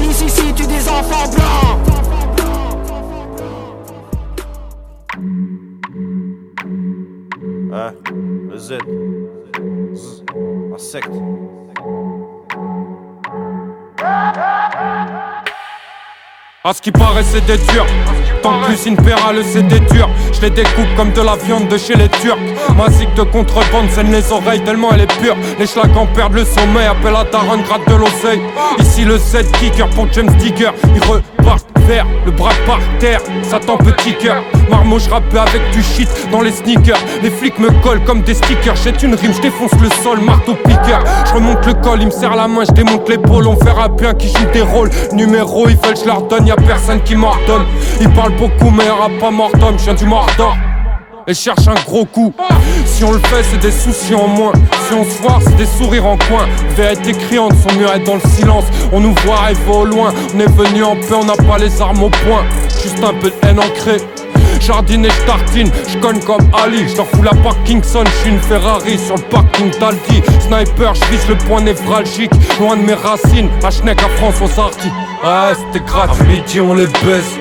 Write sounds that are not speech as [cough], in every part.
Police ici tue des enfants blancs. Hein, le Z. Z. Insecte. À ce qui paraît c'est des durs. Tant plus une le c'est des durs. Je les découpe comme de la viande de chez les Turcs. Ma zig de contrebande saigne les oreilles tellement elle est pure. Les schlags en perdent le sommeil Appelle à Taron gratte de l'oseille. Ici le 7 kicker pour James Digger. Ils repartent le bras par terre Satan petit cœur. Marmot je avec du shit dans les sneakers. Les flics me collent comme des stickers. Jette une rime je défonce le sol marteau piqueur. Je remonte le col il me serre la main je démonte l'épaule. On verra bien qui joue des rôles. Numéro ils veulent je leur donne y'a personne qui m'ordonne. Ils parlent beaucoup mais y'aura pas mort d'homme Je viens du mordor et cherche un gros coup. Si on le fait, c'est des soucis en moins. Si on se voit, c'est des sourires en coin. Vérité criante, son mur est dans le silence. On nous voit arriver au loin. On est venu en paix, on n'a pas les armes au point. Juste un peu de haine ancrée. Jardine et tartine, je comme Ali, je fous la Parkinson, je suis une Ferrari sur le parking d'Aldi. Sniper, je le point névralgique, loin de mes racines, à Schneck à François Sarti. Ouais, c'était gratuit. Midi on les baisse,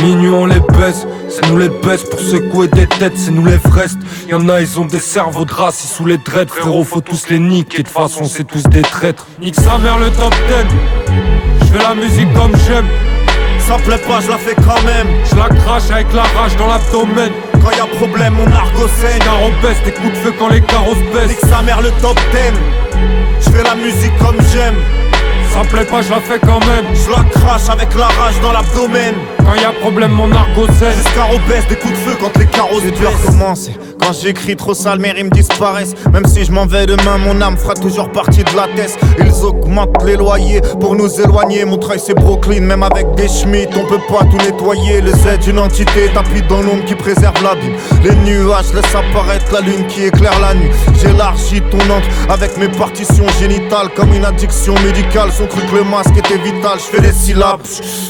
minuit on les baisse. C'est nous les baisse pour secouer des têtes, c'est nous les vrestes. Y'en a, ils ont des cerveaux de race, ils sous les dreads. Frérot, faut tous les niquer, de toute façon, c'est tous des traîtres. Nique sa mère le top 10. Je fais la musique comme j'aime. Ça plaît pas, je la fais quand même. Je la crache avec la rage dans l'abdomen. Quand y a problème, mon argot saigne. Car baisse, des coups de feu quand les carrosses baissent. Nique sa mère le top 10. Je fais la musique comme j'aime. Ça plaît pas, je la fais quand même. Je la crache avec la rage dans l'abdomen. Quand y a problème, mon argot saigne. Jusqu'à baisse, des coups de feu quand les carreaux J'ai dû recommencer. Quand j'écris trop sale, mes rimes disparaissent. Même si je m'en vais demain, mon âme fera toujours partie de la tête. Ils augmentent les loyers pour nous éloigner. Mon travail c'est Brooklyn, même avec des Schmitt, on peut pas tout nettoyer. Le Z, une entité tapis dans l'ombre qui préserve l'abîme. Les nuages laissent apparaître la lune qui éclaire la nuit. J'élargis ton encre avec mes partitions génitales comme une addiction médicale. Son truc, le masque était vital. Je fais des syllabes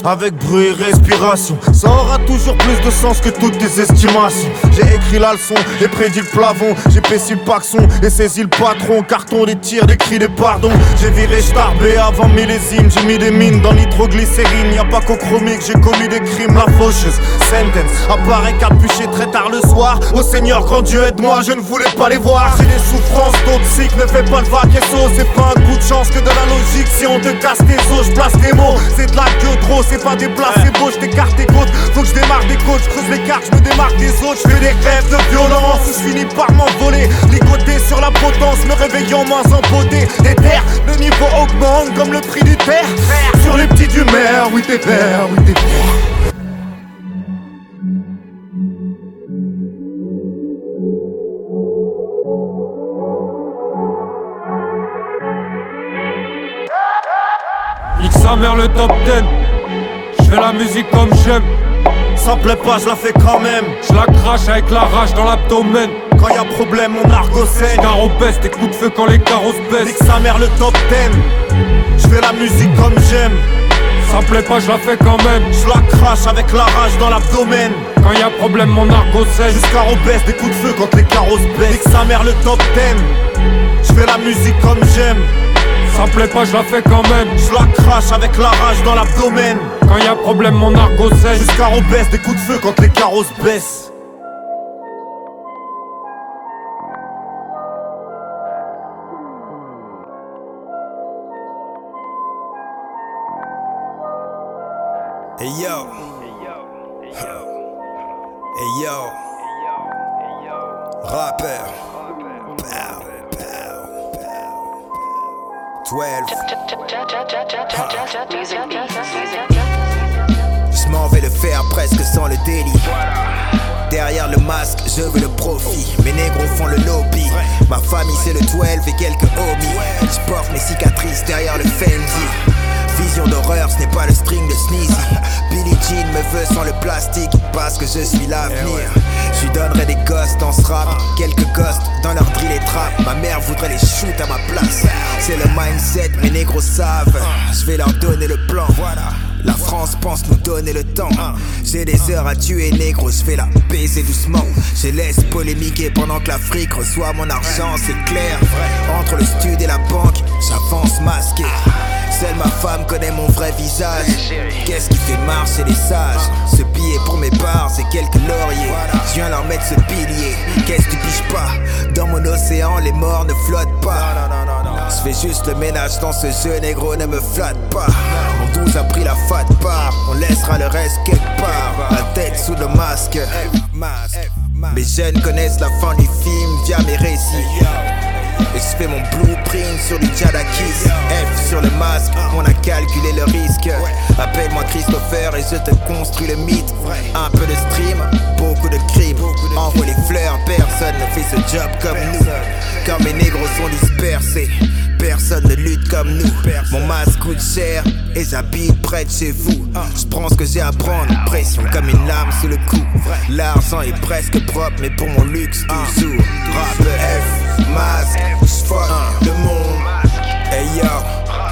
avec bruit et respiration. Ça aura toujours plus de sens que toutes tes estimations. J'ai écrit la leçon j'ai prédit le plafond, j'ai péci le paxon et saisi le patron. Carton, des tirs, des cris, des pardons. J'ai viré starbé avant millésime, j'ai mis des mines dans nitroglycérine. Y a pas qu'au chromique, j'ai commis des crimes, la faucheuse. Sentence apparaît capuché très tard le soir. Au Seigneur, grand Dieu, aide-moi, je ne voulais pas les voir. J'ai des souffrances toxiques, ne fais pas de vague C'est pas un coup de chance que de la logique. Si on te casse tes os, je place tes mots. C'est de la gueule trop, c'est pas des placebos. Je t'écarte tes côtes, faut que je démarre des côtes. Je creuse les cartes, je me démarque des autres. Je fais des rêves de violence je finis par m'envoler. Ligoté sur la potence, me réveillant moins empoté. Des terres, le niveau augmente comme le prix du terre. Sur les petits du maire, oui t'es pères, oui t'es. Nique sa mère le top 10 Je fais la musique comme j'aime ça plaît pas, je la fais quand même. Je la crache avec la rage dans l'abdomen. Quand y a problème, mon argot saigne. Car baisse, des coups de feu quand les carreaux baissent. Nique sa mère le top 10. Je fais la musique comme j'aime. Ça plaît pas, je la fais quand même. Je la crache avec la rage dans l'abdomen. Quand y a problème, mon argot saigne. Jusqu'à baisse, des coups de feu quand les carreaux baissent. Nique sa mère le top 10. Je fais la musique comme j'aime. Ça plaît pas, je la fais quand même. Je la crache avec la rage dans l'abdomen. Quand y a problème, mon argot saigne. Jusqu'à baisse, des coups de feu quand les carrosses baissent. Hey yo. Hey yo. Rappeur. 12. Je m'en vais le faire presque sans le délit. derrière le masque, je veux le profit. Mes négros font le lobby. Ma famille c'est le 12 et quelques homies. Je porte mes cicatrices derrière le Fendi. Vision d'horreur, ce n'est pas le string de Sneezy. [laughs] Billie Jean me veut sans le plastique parce que je suis l'avenir. Je lui donnerai des ghosts dans ce rap, quelques ghosts dans leur drill et trap. Ma mère voudrait les shoot à ma place. C'est le mindset, mes négros savent. Je vais leur donner le plan. Voilà. La France pense nous donner le temps. J'ai des heures à tuer, négro, je fais la baiser doucement. Je laisse polémiquer pendant que l'Afrique reçoit mon argent, c'est clair. Entre le stud et la banque, j'avance masqué. Seule ma femme connaît mon vrai visage. Qu'est-ce qui fait marcher les sages? Ce billet pour mes bars, c'est quelques lauriers. Je viens leur mettre ce pilier. Qu'est-ce que tu piches pas? Dans mon océan, les morts ne flottent pas. Je fais juste le ménage dans ce jeu, négro, ne me flatte pas. Mon 12 a pris la fat part, on laissera le reste quelque part. La tête sous le masque. Mes jeunes connaissent la fin du film via mes récits. Et je fais mon blueprint sur du Jadakis F sur le masque, on a calculé le risque Appelle-moi Christopher et je te construis le mythe Un peu de stream, beaucoup de crimes Envoie les fleurs, personne ne fait ce job comme nous Quand mes négros sont dispersés Personne ne lutte comme nous Mon masque coûte cher et j'habite près de chez vous Je prends ce que j'ai à prendre, pression comme une lame sous le cou L'argent est presque propre mais pour mon luxe toujours Rap F, masque J'fuck le monde. Hey yo,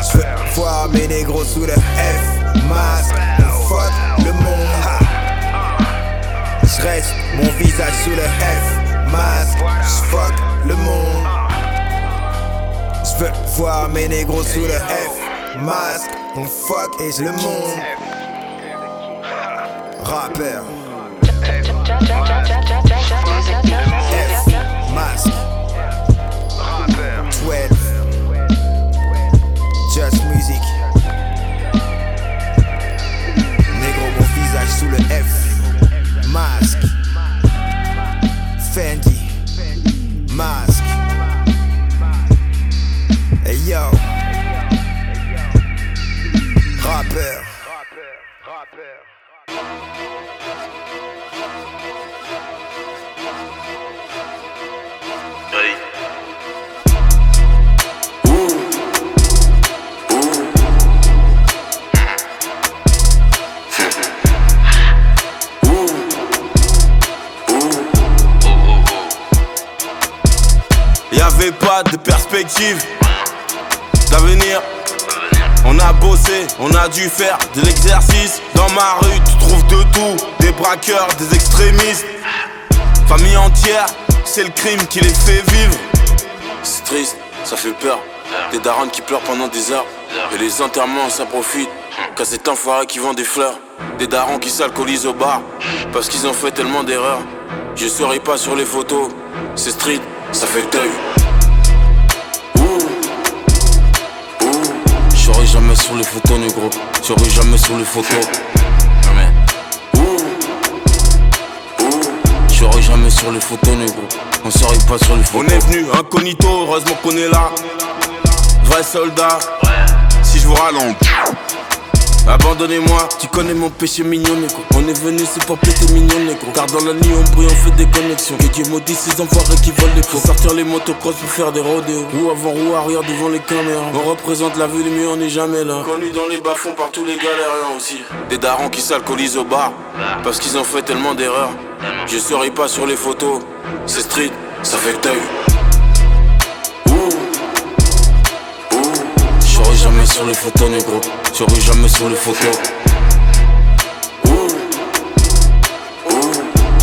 j'veux voir mes négros sous le F masque. Fuck le monde. J'reste mon visage sous le F masque. J'fuck le monde. J'veux voir mes négros sous le F masque. On fuck et le monde. Rappeur. Qui pleurent pendant des heures. Et les enterrements, ça profite. Qu'à cet enfoiré qui vend des fleurs. Des darons qui s'alcoolisent au bar. Parce qu'ils ont fait tellement d'erreurs. Je serai pas sur les photos. C'est street, ça fait deuil. J'aurai jamais sur les photos, négro. J'aurai jamais sur les photos. J'aurai jamais sur les photos, négro. On serait pas sur les photos. On est venu incognito, heureusement qu'on est là. Vrai soldat. Si je vous rallonge. Abandonnez-moi, tu connais mon péché mignon, négro. On est venu, c'est pour péter mignon, négro. Car dans la nuit, on brille, on fait des connexions. Que Dieu maudit ces enfoirés qui volent des cours. Sortir les motocross pour faire des rodéos. Roue avant, roue arrière devant les caméras. On représente la ville, mais on n'est jamais là. Connu dans les bas-fonds par tous les galériens aussi. Des darons qui s'alcoolisent au bar. Parce qu'ils ont fait tellement d'erreurs. Je serai pas sur les photos. C'est street, ça fait deuil. J'aurai jamais sur les photos, négro. J'aurai jamais sur les photos.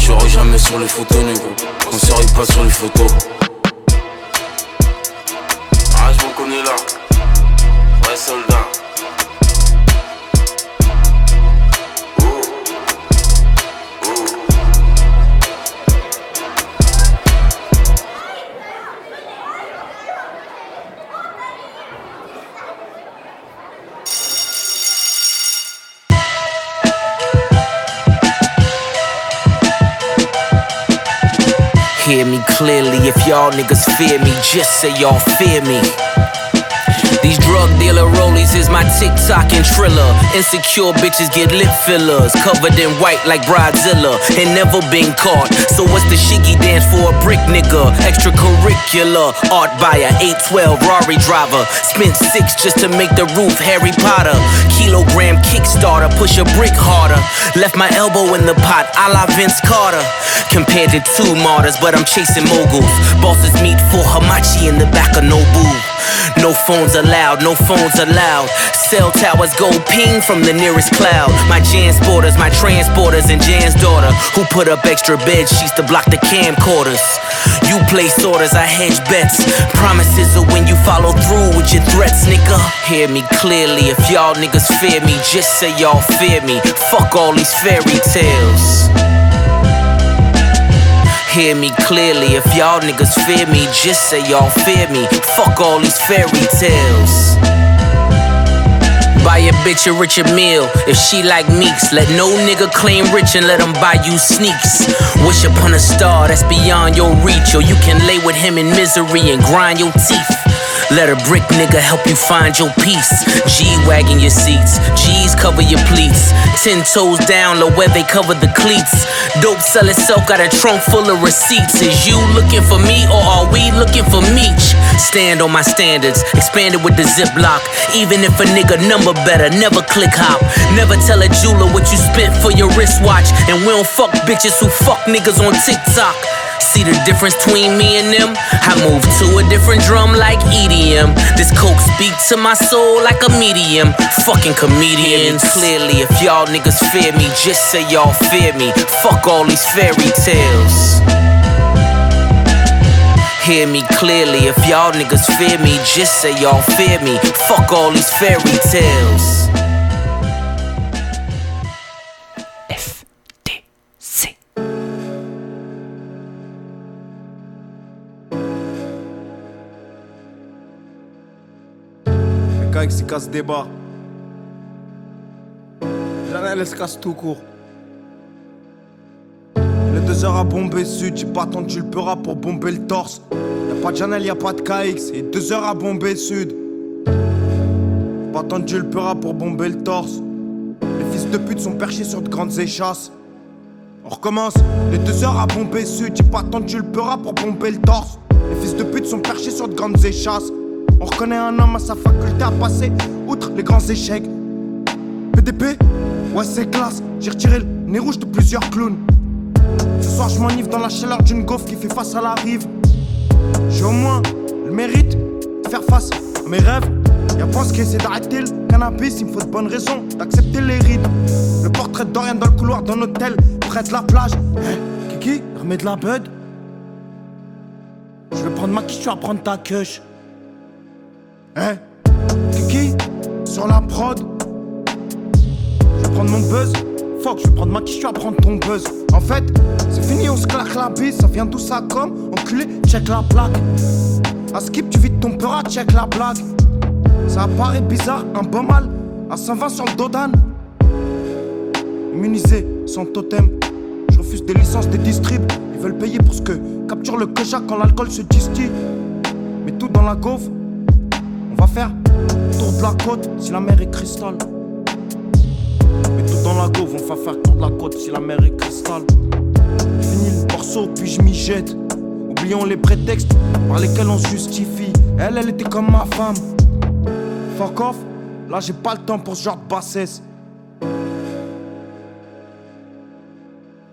J'aurai jamais sur les photos, négro. On serait pas sur les photos. Ah, je m'en connais là. Ouais, soldat. Hear me clearly if y'all niggas fear me, just say y'all fear me. These drug dealer rollies is my TikTok and Triller. Insecure bitches get lip fillers, covered in white like Bridezilla, and never been caught. So what's the shiggy dance for a brick nigga? Extracurricular art buyer, 812 Rari driver. Spent six just to make the roof Harry Potter. Kilogram Kickstarter, push a brick harder. Left my elbow in the pot, a la Vince Carter. Compared to two martyrs, but I'm chasing moguls. Bosses meet for Hamachi in the back of Nobu. No allowed, no phones allowed. Cell towers go ping from the nearest cloud. My Jansporters, my transporters, and Jan's daughter, who put up extra bed sheets to block the camcorders. You place orders, I hedge bets. Promises are when you follow through with your threats, nigga. Hear me clearly, if y'all niggas fear me, just say y'all fear me. Fuck all these fairy tales. Hear me clearly, if y'all niggas fear me, just say y'all fear me. Fuck all these fairy tales. Buy a bitch a richer meal if she like meeks. Let no nigga claim rich and let him buy you sneaks. Wish upon a star that's beyond your reach, or you can lay with him in misery and grind your teeth. Let a brick nigga help you find your peace. G wagging your seats, G's cover your pleats. Ten toes down, low where they cover the cleats. Dope sell itself, got a trunk full of receipts. Is you looking for me or are we looking for Meech? Stand on my standards, expanded with the ziplock. Even if a nigga number better, never click hop. Never tell a jeweler what you spent for your wristwatch. And we don't fuck bitches who fuck niggas on TikTok. See the difference between me and them? I move to a different drum like EDM. This coke speak to my soul like a medium. Fucking comedians. Clearly, if y'all niggas fear me, just say y'all fear me. Fuck all these fairy tales. Hear me clearly, if y'all niggas fear me, just say y'all fear me. Fuck all these fairy tales. Qui casse des bas. Janelle, elle se casse tout court. Les deux heures à bomber sud, j'ai pas attendu le peura pour bomber le torse. Y'a pas de Janelle, y'a pas de KX, et deux heures à bomber sud. Pas attendu le peura pour bomber le torse. Les fils de pute sont perchés sur de grandes échasses. On recommence, les deux heures à bomber sud, j'ai pas attendu le peura pour bomber le torse. Les fils de pute sont perchés sur de grandes échasses. On reconnaît un homme à sa faculté à passer outre les grands échecs. PDP, ouais c'est classe, j'ai retiré le nez rouge de plusieurs clowns. Ce soir je m'enivre dans la chaleur d'une gaufre qui fait face à la rive. J'ai au moins le mérite de faire face à mes rêves. Y'a pas ce qui essaie d'arrêter le cannabis, il me faut de bonnes raisons d'accepter les rides. Le portrait de dans le couloir d'un hôtel, près de la plage. Kiki, remets de la bud. Je vais prendre ma quiche, tu vas prendre ta queue. Hein? Kiki, sur la prod? Je vais prendre mon buzz. Fuck, je vais prendre ma quiche, tu vas prendre ton buzz. En fait, c'est fini, on se claque la bise. Ça vient d'où ça comme? Enculé, check la plaque. À skip, tu vides ton peur, check la blague. Ça apparaît bizarre, un bon mal. À 120 sur le Dodan. Immunisé, sans totem. Je refuse des licences des distribs. Ils veulent payer pour ce que capture le Koja quand l'alcool se distille. Mais tout dans la gaufre. Va faire tour de la côte si la mer est cristal. Mais tout dans la gaufre, on va faire tour de la côte si la mer est cristal. Fini le morceau, puis je m'y jette. Oublions les prétextes par lesquels on se justifie. Elle, elle était comme ma femme. Fuck off, là j'ai pas le temps pour ce genre de bassesse.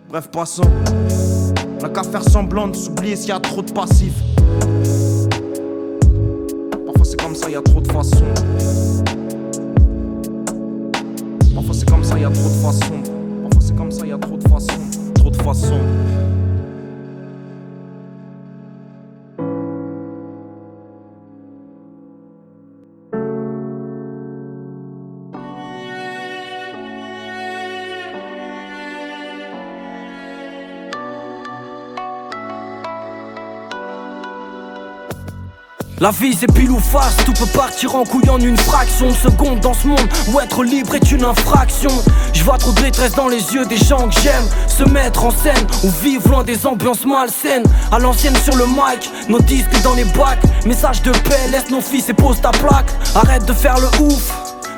Bref, passons. On n'a qu'à faire semblant de s'oublier s'il y a trop de passifs. Parfois c'est comme ça, y a trop de façons. Parfois c'est comme ça, y a trop de façons. Parfois c'est comme ça, y a trop de façons. Trop de façons. La vie c'est pile ou face, tout peut partir en couille en une fraction de seconde dans ce monde où être libre est une infraction. Je vois trop de détresse dans les yeux des gens que j'aime se mettre en scène ou vivre loin des ambiances malsaines. À l'ancienne sur le mic, nos disques dans les bacs, message de paix, laisse nos fils et pose ta plaque. Arrête de faire le ouf.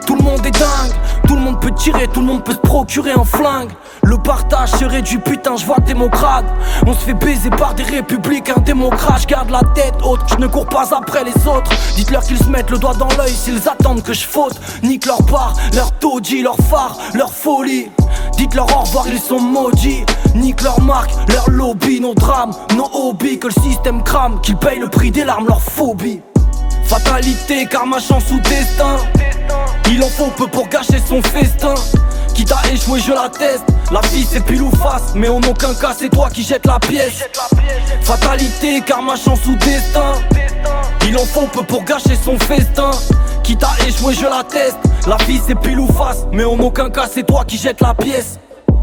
Tout le monde est dingue, tout le monde peut tirer, tout le monde peut se procurer un flingue. Le partage serait du putain, je vois démocrate. On se fait baiser par des républicains démocrates. Je garde la tête haute, je ne cours pas après les autres. Dites-leur qu'ils se mettent le doigt dans l'œil s'ils attendent que je faute. Nique leur part, leur taudis, leur phare, leur folie. Dites-leur au revoir, ils sont maudits. Nique leur marque, leur lobby, nos drames, nos hobbies. Que le système crame, qu'ils payent le prix des larmes, leur phobie. Fatalité, car ma chance ou destin. Il en faut peu pour gâcher son festin. Qui t'a échoué, je l'atteste. La vie c'est pile ou face, mais en aucun cas c'est toi qui jettes la pièce. Fatalité, car ma chance ou destin. Il en faut peu pour gâcher son festin. Qui t'a échoué, je l'atteste. La vie c'est pile ou face, mais en aucun cas c'est toi qui jettes la pièce.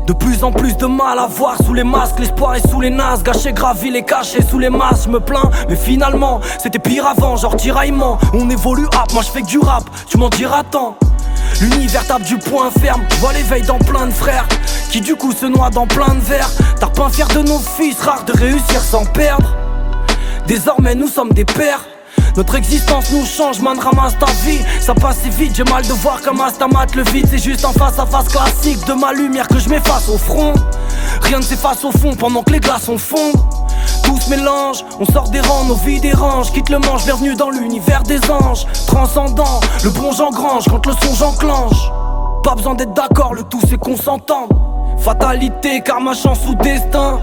De plus en plus de mal à voir sous les masques, l'espoir est sous les nasses, gâché, gravi, les cachés sous les masques, je me plains, mais finalement, c'était pire avant, genre tiraillement, on évolue hop, moi je fais que du rap, tu m'en diras tant. L'univers tape du point ferme, vois l'éveil dans plein de frères, qui du coup se noient dans plein de verres, t'as pas fier de nos fils, rare de réussir sans perdre. Désormais nous sommes des pères. Notre existence nous change, man, ramasse ta vie. Ça passe si vite, j'ai mal de voir comme Astamat le vide. C'est juste en face à face classique de ma lumière que je m'efface au front. Rien ne s'efface au fond pendant que les glaçons fondent. Tout se mélange, on sort des rangs, nos vies dérangent. Quitte le manche, bienvenue dans l'univers des anges. Transcendant, le bon j'engrange quand le son j'enclenche. Pas besoin d'être d'accord, le tout c'est qu'on s'entende. Fatalité, car ma chance ou destin.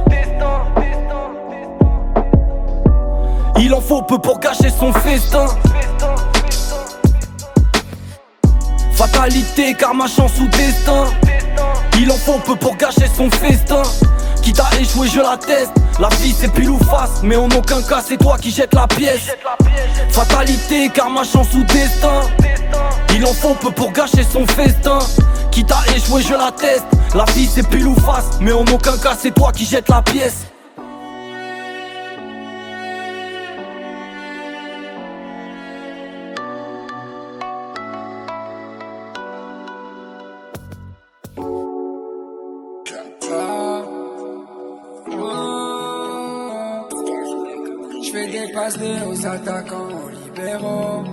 Il en faut peu pour cacher son festin. Fatalité, car ma chance ou destin. Il en faut peu pour gâcher son festin. Qui t'a échoué, je l'atteste. La vie c'est pile ou face, mais en aucun cas c'est toi qui jettes la pièce. Fatalité, car ma chance ou destin. Il en faut peu pour gâcher son festin. Qui t'a échoué, je l'atteste. La vie c'est pile ou face, mais en aucun cas c'est toi qui jettes la pièce. Passes aux attaquants, aux libéraux.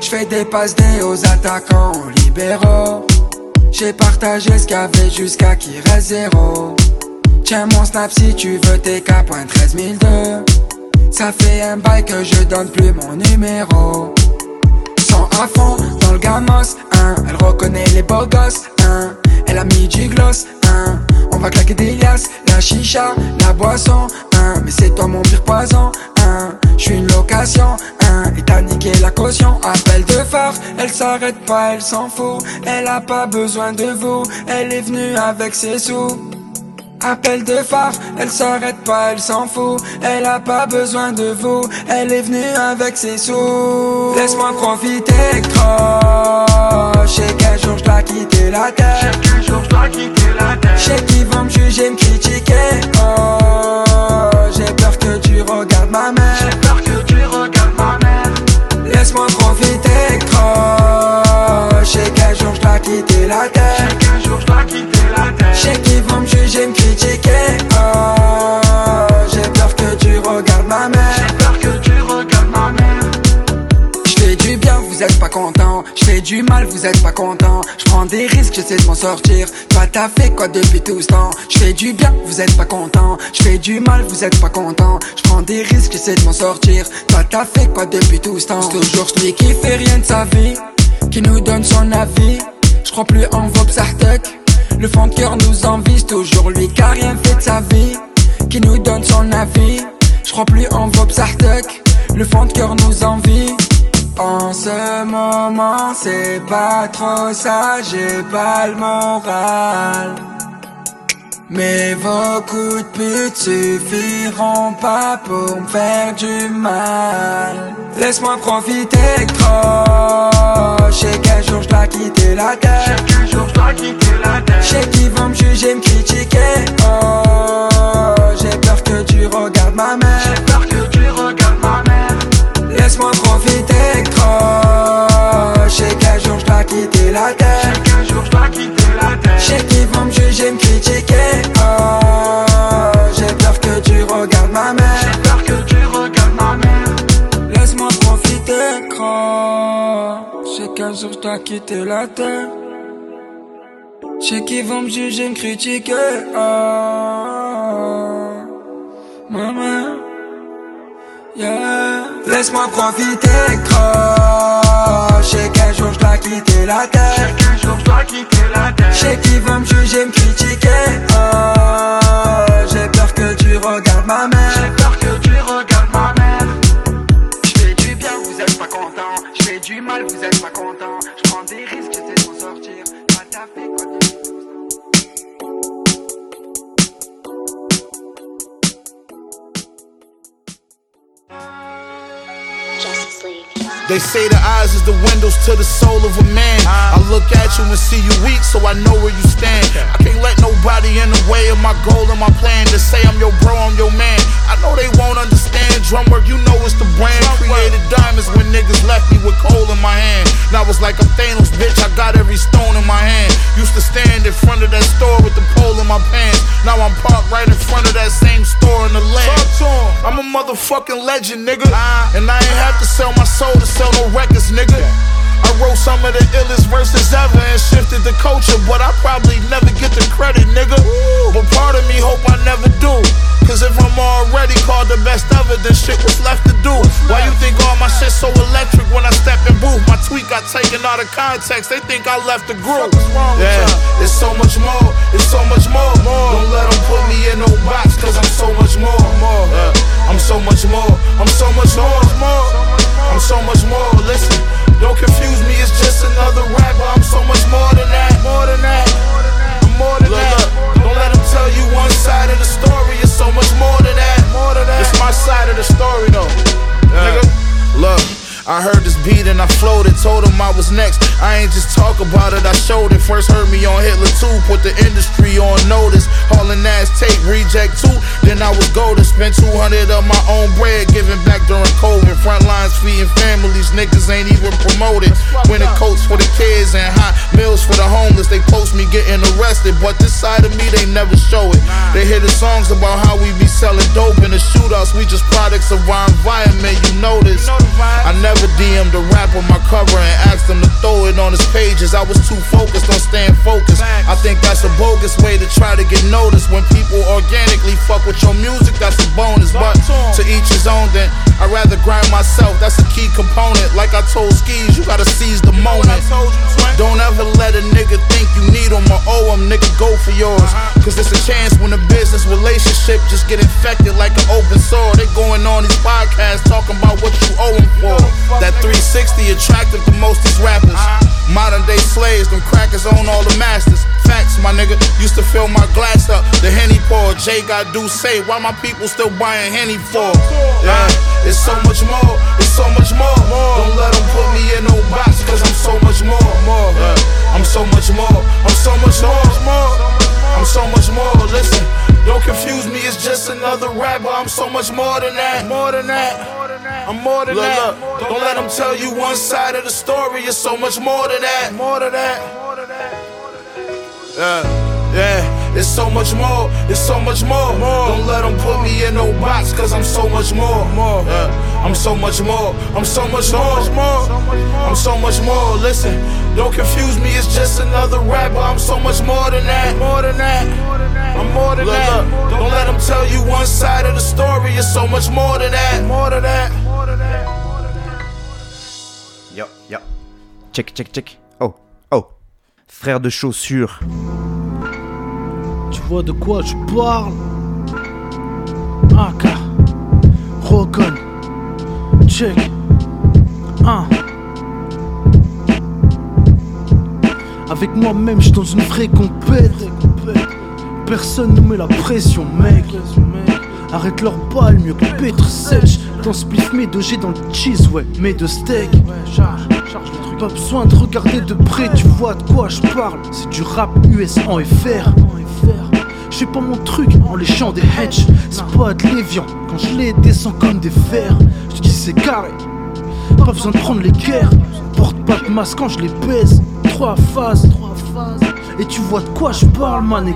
Je fais des passes aux attaquants, aux libéraux. J'ai partagé ce qu'il y avait jusqu'à qui reste zéro. Tiens mon snap si tu veux tes K.13002. Ça fait un bail que je donne plus mon numéro. Sans à fond dans le gamos, hein. Elle reconnaît les beaux gosses, hein. Elle a mis du gloss, hein. On va claquer des liasses, la chicha, la boisson, hein. Mais c'est toi mon pire poison, hein. J'suis une location, hein. Et t'as niqué la caution, appel de phare. Elle s'arrête pas, elle s'en fout. Elle a pas besoin de vous, elle est venue avec ses sous. Appel de phare, elle s'arrête pas, elle s'en fout. Elle a pas besoin de vous, elle est venue avec ses sous. Laisse-moi profiter, croche. Sais qu'un jour j'dois quitter la terre. Qu'un jour j'dois quitter la terre. Sais qu'ils vont me juger, me critiquer. Oh, j'ai peur que tu regardes ma mère. J'ai peur que tu regardes ma mère. Laisse-moi profiter, croche. Sais qu'un jour j'dois quitter la terre. Qu'un jour j'dois quitter terre. Sais qu'ils vont me juger, me critiquer? Oh, j'ai peur que tu regardes ma mère. J'ai peur que tu regardes ma mère. J'fais du bien, vous êtes pas content. J'fais du mal, vous êtes pas content. J'prends des risques, j'essaie de m'en sortir. Toi t'as fait quoi depuis tout ce temps? J'fais du bien, vous êtes pas content. J'fais du mal, vous êtes pas content. J'prends des risques, j'essaie de m'en sortir. Toi t'as fait quoi depuis tout ce temps? C'est toujours celui qui fait rien de sa vie, qui nous donne son avis. J'crois plus en vos psartek. Le fond de cœur nous envie, toujours lui qui a rien fait de sa vie, qui nous donne son avis. J'crois plus en vos psartek. Le fond de cœur nous envie. En ce moment, c'est pas trop ça, j'ai pas le moral. Mais vos coups de pute suffiront pas pour me faire du mal. Laisse-moi profiter trop J'ai qu'un jour je dois quitter la terre. Chaque jour je dois quitter la terre. J'ai qui vont me juger, me critiquer. Oh J'ai peur que tu regardes ma mère. J'ai peur que tu regardes ma mère. Laisse-moi profiter trop la terre. Chaque jour je dois quitter la terre. J'ai qu'ils vont me juger, me critiquer. Oh, j'ai peur que tu regardes ma mère. J'ai peur que tu regardes ma mère. Laisse-moi profiter, grand. J'ai qu'un jour je dois quitter la terre. J'ai qu'ils vont me juger, me critiquer. Oh, ma mère. Yeah. Laisse-moi profiter, gros. J'ai qu'un jour je dois quitter la terre. J'ai qu'un jour je dois quitter la terre. J'ai qui veut me juger, me critiquer. Oh, j'ai peur que tu regardes ma mère. J'ai peur que tu regardes ma mère. Je fais du bien, vous êtes pas content. Je fais du mal, vous êtes pas content. Je prends des risques, They say the eyes is the windows to the soul of a man. I look at you and see you weak, so I know where you stand. I can't let nobody in the way of my goal and my plan. To say I'm your bro, I'm your man. I know they won't understand drum work, you know it's the brand. Created diamonds when niggas left me with coal in my hand. Now it's like I'm Thanos, bitch, I got every stone in my hand. Used to stand in front of that store with the pole in my pants. Now I'm parked right in front of that same store in the land. I'm a motherfucking legend, nigga. And I ain't have to sell my soul to sell no records, nigga. I wrote some of the illest verses ever and shifted the culture, but I probably never get the credit, nigga. But part of me hope I never do. Cause if I'm already called the best ever, then shit was left to do. Why you think all my shit so electric when I step in booth? My tweet got taken out of context, they think I left the group. Yeah, it's so much more, it's so much more. Don't let them put me in no box, cause I'm so much more. I'm so much more, I'm so much more. I'm so much more, listen. Don't confuse me, it's just another rapper. I'm so much more than that, more than that. I'm more than that. Look, Don't let them tell you one side of the story. It's so much more than that, more than that. It's my side of the story though, nigga. Look. I heard this beat and I floated, told him I was next. I ain't just talk about it, I showed it. First heard me on Hitler 2, put the industry on notice. Hauling ass tape, reject 2. Then I was golden, spent 200 of my own bread, giving back during COVID. Front lines feeding families, niggas ain't even promoted. Winning coats for the kids and hot meals for the homeless. They post me getting arrested, but this side of me they never show it. They hear the songs about how we be selling dope in the shootouts. We just products of our environment, you this. I never DM'd a rap on my cover and asked him to throw it on his pages. I was too focused on staying focused. I think that's a bogus way to try to get noticed. When people organically fuck with your music, that's a bonus. But to each his own, then I'd rather grind myself. That's a key component. Like I told Skis, you gotta seize the moment. Don't ever let a nigga think you need him or owe him. Nigga, go for yours. Cause it's a chance when a business relationship just get infected like an open sore. They going on these podcasts nigga. Used to fill my glass up, the Henny pour. Jay got do say, why my people still buying Henny for? Yeah, it's so much more, it's so much more. Don't let them put me in no box, cause I'm so much more. Yeah, I'm so much more, I'm so much more. I'm so much more, listen. Don't confuse me, it's just another rapper. I'm so much more than that, more than that. I'm more than that. Look, Don't let them tell you one side of the story. It's so much more than that, more than that. Yeah, yeah, it's so much more, it's so much more. more. Don't let them put me in no box, cause I'm so much more. Yeah, I'm so much more, I'm so much more. I'm so much more, listen. Don't confuse me, it's just another rapper. I'm so much more than that, more than that. I'm more than that. Don't let them tell you one side of the story. It's so much more than that, more than that. Yo, yo. Check, check, check. Frère de chaussures. Tu vois de quoi je parle? AK Rokon Check 1 Avec moi-même, je dans une vraie compète. Personne nous met la pression, mec. Arrête leur balle, mieux que Petre Sèche. Dans spliff, mets de G dans le cheese, ouais, mets de steak. Pas besoin de regarder de près, tu vois de quoi je parle. C'est du rap US en FR. Je fais pas mon truc en léchant des hedges. C'est pas de l'évian quand je les descends comme des fers. Je te dis c'est carré. Pas besoin de prendre les guerres. Porte pas de masque quand je les baise. trois phases. Et tu vois de quoi je parle, man et.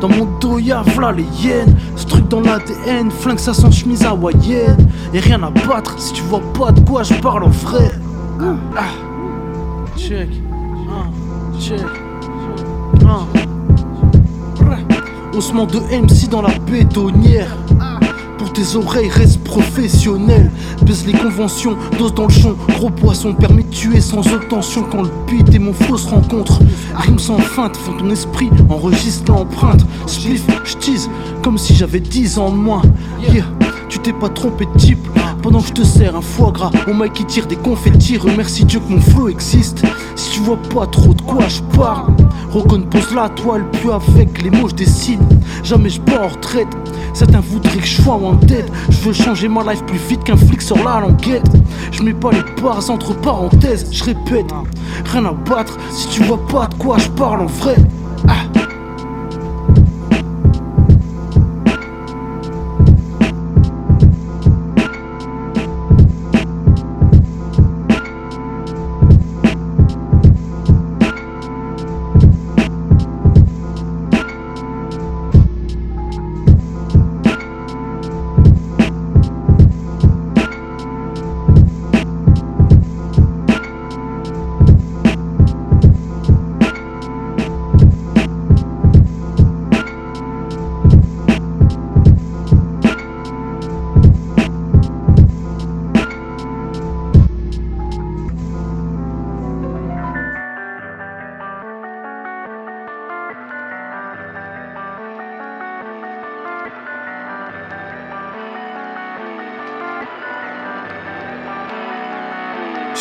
Dans mon dos y'a v'là les yens Ce truc dans l'ADN, flingue ça sans chemise hawaïenne. Et rien à battre si tu vois pas de quoi je parle en vrai. Ah. Check. Ah. Check. Ah. Osement de MC dans la bétonnière pour tes oreilles, reste professionnel. Baisse les conventions, dose dans le champ. Gros poisson, permet de tuer sans obtention. Quand le beat et mon flow se rencontrent. Sans feinte, font ton esprit, enregistre l'empreinte. Spliff, j'tease, comme si j'avais 10 ans de moins. Yeah, tu t'es pas trompé de type. Pendant que je te sers un foie gras, mon mec qui tire des confettis. Remercie Dieu que mon flow existe. Si tu vois pas trop de quoi je parle, Rocon pose la toile, puis avec les mots je dessine. Jamais je pas en retraite. Certains voudraient que je sois en tête. Je veux changer ma life plus vite qu'un flic sur la languette. Je mets pas les barres entre parenthèses, je répète. Rien à battre si tu vois pas de quoi je parle en vrai. Ah.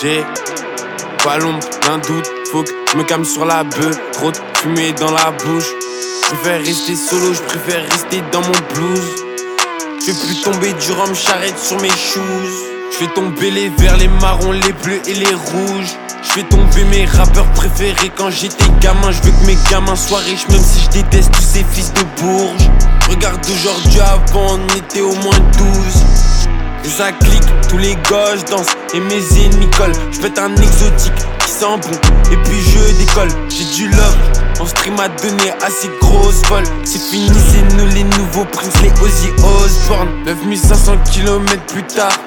J'ai pas l'ombre d'un doute, faut que je me calme sur la bœuf. Trop de fumée dans la bouche. Je préfère rester solo, je préfère rester dans mon blues. Je fais plus tomber du rhum charrette sur mes shoes. Je fais tomber les verts, les marrons, les bleus et les rouges. Je fais tomber mes rappeurs préférés quand j'étais gamin. Je veux que mes gamins soient riches, même si je déteste tous ces fils de bourges. Regarde aujourd'hui, avant on était au moins 12. Et ça clique, tous les gauches dansent et mes ennemis collent. Je pète un exotique qui sent bon et puis je décolle. J'ai du love, en stream à donner assez grosse vol. C'est fini, c'est nous les nouveaux princes, les Ozzy Osbourne. 9500 km plus tard,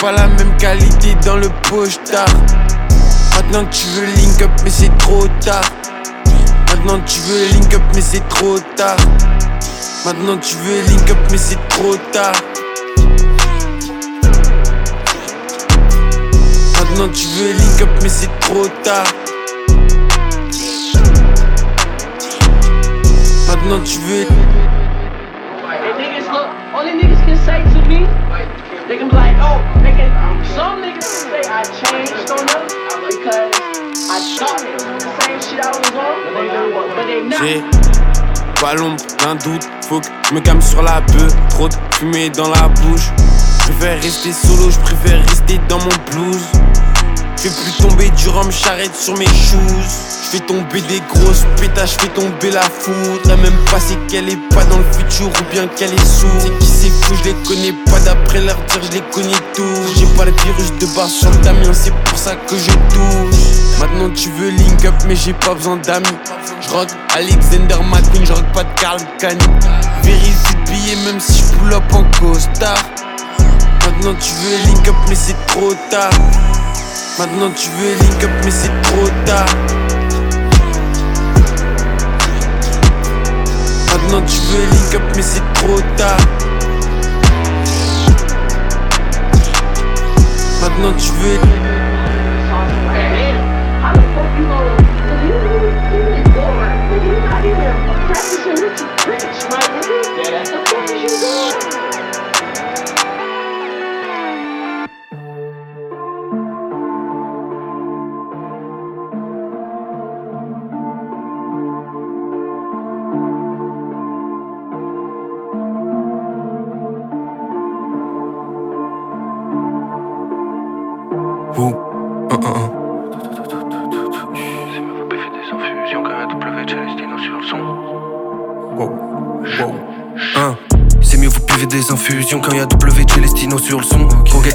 pas la même qualité dans le poche-tard. Maintenant tu veux link up, mais c'est trop tard. Maintenant tu veux link up, mais c'est trop tard. Maintenant tu veux link up, mais c'est trop tard. Maintenant tu veux link up mais c'est trop tard Maintenant tu veux look, only niggas can say to me, they can be like, oh, they can, some niggas can say I changed on them because I thought the same shit I was on, but they, but they not. J'ai pas l'ombre d'un doute, faut que je me calme sur la bœuf. Trop de fumée dans la bouche. Je préfère rester solo, je préfère rester dans mon blues. Fais plus tomber du rhum charrette sur mes shoes. Je fais tomber des grosses pétages, je fais tomber la foudre. T'as même pas c'est qu'elle est pas dans le futur ou bien qu'elle est sourde. C'est qui c'est fou, je les connais pas d'après leur dire, je les connais tous. J'ai pas le virus de base sur le Damien, c'est pour ça que je touche. Maintenant tu veux link up, mais j'ai pas besoin d'amis. Je rock Alexander McQueen, je rock pas de Carl Kani. Vérifie le billet, même si je pull up en costard. Maintenant tu veux link up, mais c'est trop tard. Maintenant tu veux link up mais c'est trop tard. Maintenant tu veux link up mais c'est trop tard. Maintenant tu veux Ouh, sur le son.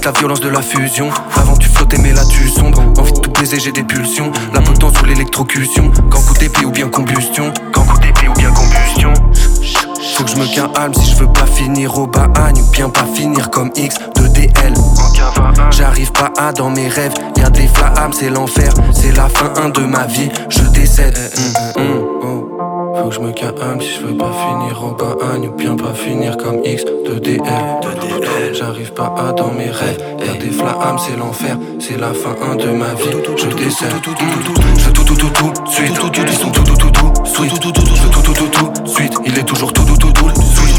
La violence de la fusion. Avant tu flottais mais là tu sombres. Envie de tout baiser, j'ai des pulsions. La potence ou l'électrocution. Quand coup d'épée ou bien combustion. Quand coup d'épée ou bien combustion. Faut que je me calme si je veux pas finir au Bahagne ou bien pas finir comme X de DL. J'arrive pas à dans mes rêves, y a des flammes, c'est l'enfer, c'est la fin de ma vie, je décède. Mm, mm, mm. Faut que je me calme si je veux pas finir au Bahagne ou bien pas finir comme X de DL. J'arrive pas à dans mes rêves, y a des flammes, c'est l'enfer, c'est la fin de ma vie, je décède. Je tout tout tout tout suite, ils sont tout tout tout tout suite, tout tout tout tout suite, il est toujours tout tout tout tout suite,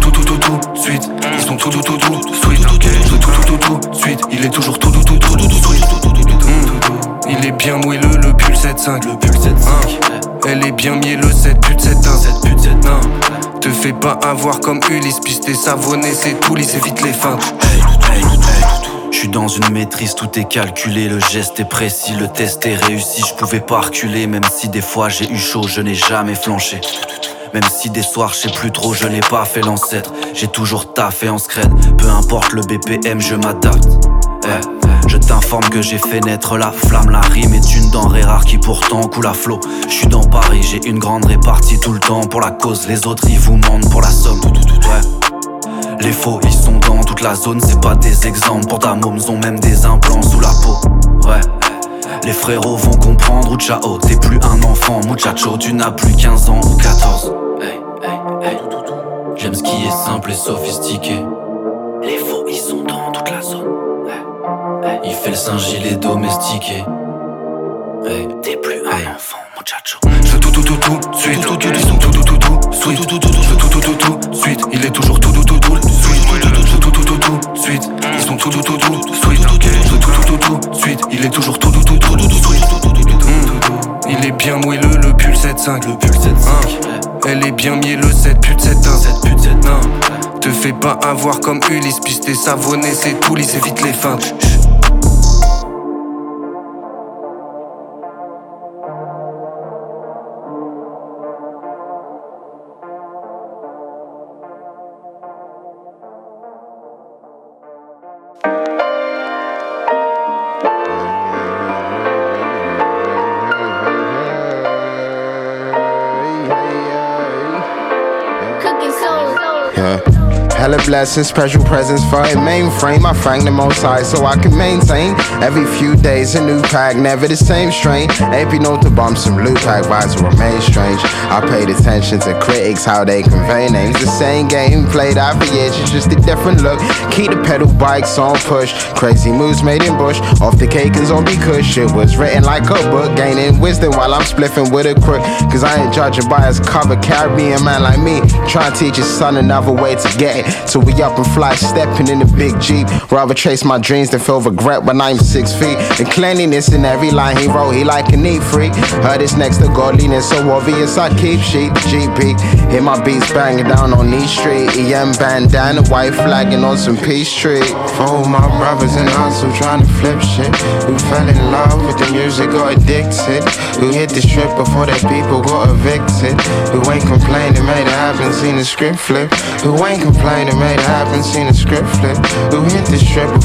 tout tout tout tout suite, ils sont tout tout tout tout suite, je tout tout tout tout suite, il est toujours tout tout tout tout suite. Il est bien moelleux le pull 7-5 Le pull 7-5 Elle est bien mielleux cette pute 7-1 Cette pute 7-1 Te fais pas avoir comme Ulysse Pisté savonné c'est tout lisse évite les feintes. Je suis dans une maîtrise, tout est calculé, le geste est précis, le test est réussi, je pouvais pas reculer, même si des fois j'ai eu chaud, je n'ai jamais flanché. Même si des soirs je sais plus trop, je n'ai pas fait l'ancêtre, j'ai toujours taffé en scred, peu importe le BPM, je m'adapte. Je t'informe que j'ai fait naître la flamme, la rime est une denrée rare qui pourtant coule à flot. Je suis dans Paris, j'ai une grande répartie tout le temps pour la cause, les autres ils vous mentent pour la somme. Ouais. Les faux, ils sont dans toute la zone, c'est pas des exemples. Pour ta môme, ont même des implants sous la peau. Ouais. Les frérots vont comprendre, ou ciao, t'es plus un enfant, muchacho, tu n'as plus 15 ans ou 14. Hey, hey, hey. J'aime ce qui est simple et sophistiqué. Les faux, Il fait le singe, il est domestiqué. Hey, t'es plus un enfant, muchacho. Je tout tout tout tout suite, ils sont tout tout tout tout suite, je tout tout tout tout suite, il est toujours tout tout tout tout suite, je tout tout tout tout suite, ils sont tout tout tout tout suite, je tout tout tout tout suite, il est toujours tout tout tout tout suite. Il est bien moelleux le pull 7-5 Le pull 7-5 Elle est bien mielleux cette pute 7-1 Cette pute 7-1 Te fais pas avoir comme Ulysse Pisté savonné c'est tout lisse évite les feintes Hella blessings, special presents for a mainframe. I frank the most high so I can maintain. Every few days a new pack, never the same strain. AP note to bump some loot pack vibes will remain strange. I paid attention to critics, how they convey names. The same game played out for years, it's just a different look. Keep the pedal bikes on push. Crazy moves made in bush. Off the cake and zombie kush. It was written like a book, gaining wisdom while I'm spliffing with a crook. Cause I ain't judging by his cover. Caribbean man like me, trying to teach his son another way to get it. So we up and fly, stepping in the big Jeep. Rather chase my dreams than feel regret when I'm six feet. And cleanliness in every line he wrote, he like a neat freak. Heard it's next to godliness, so obvious I keep sheep. GP, hear my beats banging down on East Street. EM bandana, white flagging on some peace tree. For my brothers and us trying to flip shit. Who fell in love with the music, got addicted. Who hit the strip before their people got evicted. Who ain't complaining, made it happen, seen the script flip. Who ain't complaining, made it happen, seen the script flip. Who hit the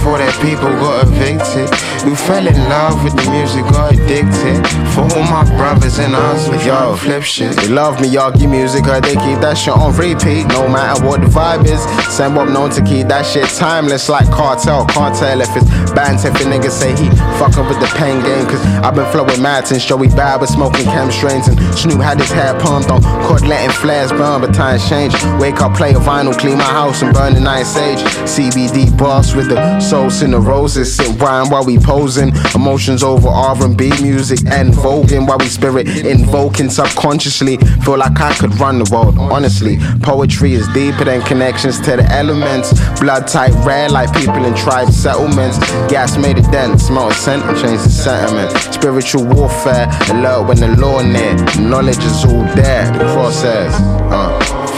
before that people got evicted. We fell in love with the music, got addicted. For all my brothers and us who trying to flip shit. They love me, y'all give music, cause they keep that shit on repeat. No matter what the vibe is. Send up known to keep that shit timeless like cartel. Can't tell if it's bands if a nigga say he fucking with the pain game. Cause I've been flowing mad since Joey Bad was smoking chem strains. And Snoop had his hair pumped on cord letting flares burn, but times change. Wake up, play a vinyl, clean my house and burn the night sage. CBD boss with the soul in the roses. Sit wine while we posing. Emotions over R&B music and voguing while we spirit invoking subconsciously. Feel like I could run the world, honestly. Poetry is deeper than connections to the elements. Blood type rare like people in tribe settlements. Gas made it dent, smell a scent and change the sentiment. Spiritual warfare, alert when the law near. Knowledge is all there, the cross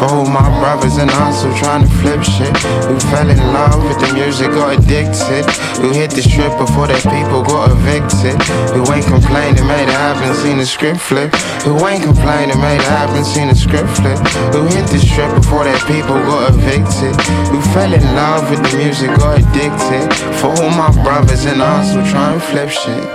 all my brothers and aunts who trying to flip shit. Who fell in love with the music, got addicted. Who hit the strip before their people got evicted. Who ain't complaining, made it happen, seen the script flip. Who ain't complaining, made it happen, seen the script flip. Who hit the strip before their people got evicted. Who fell in love with the music, got addicted. For all my brothers and aunts who try and flip shit.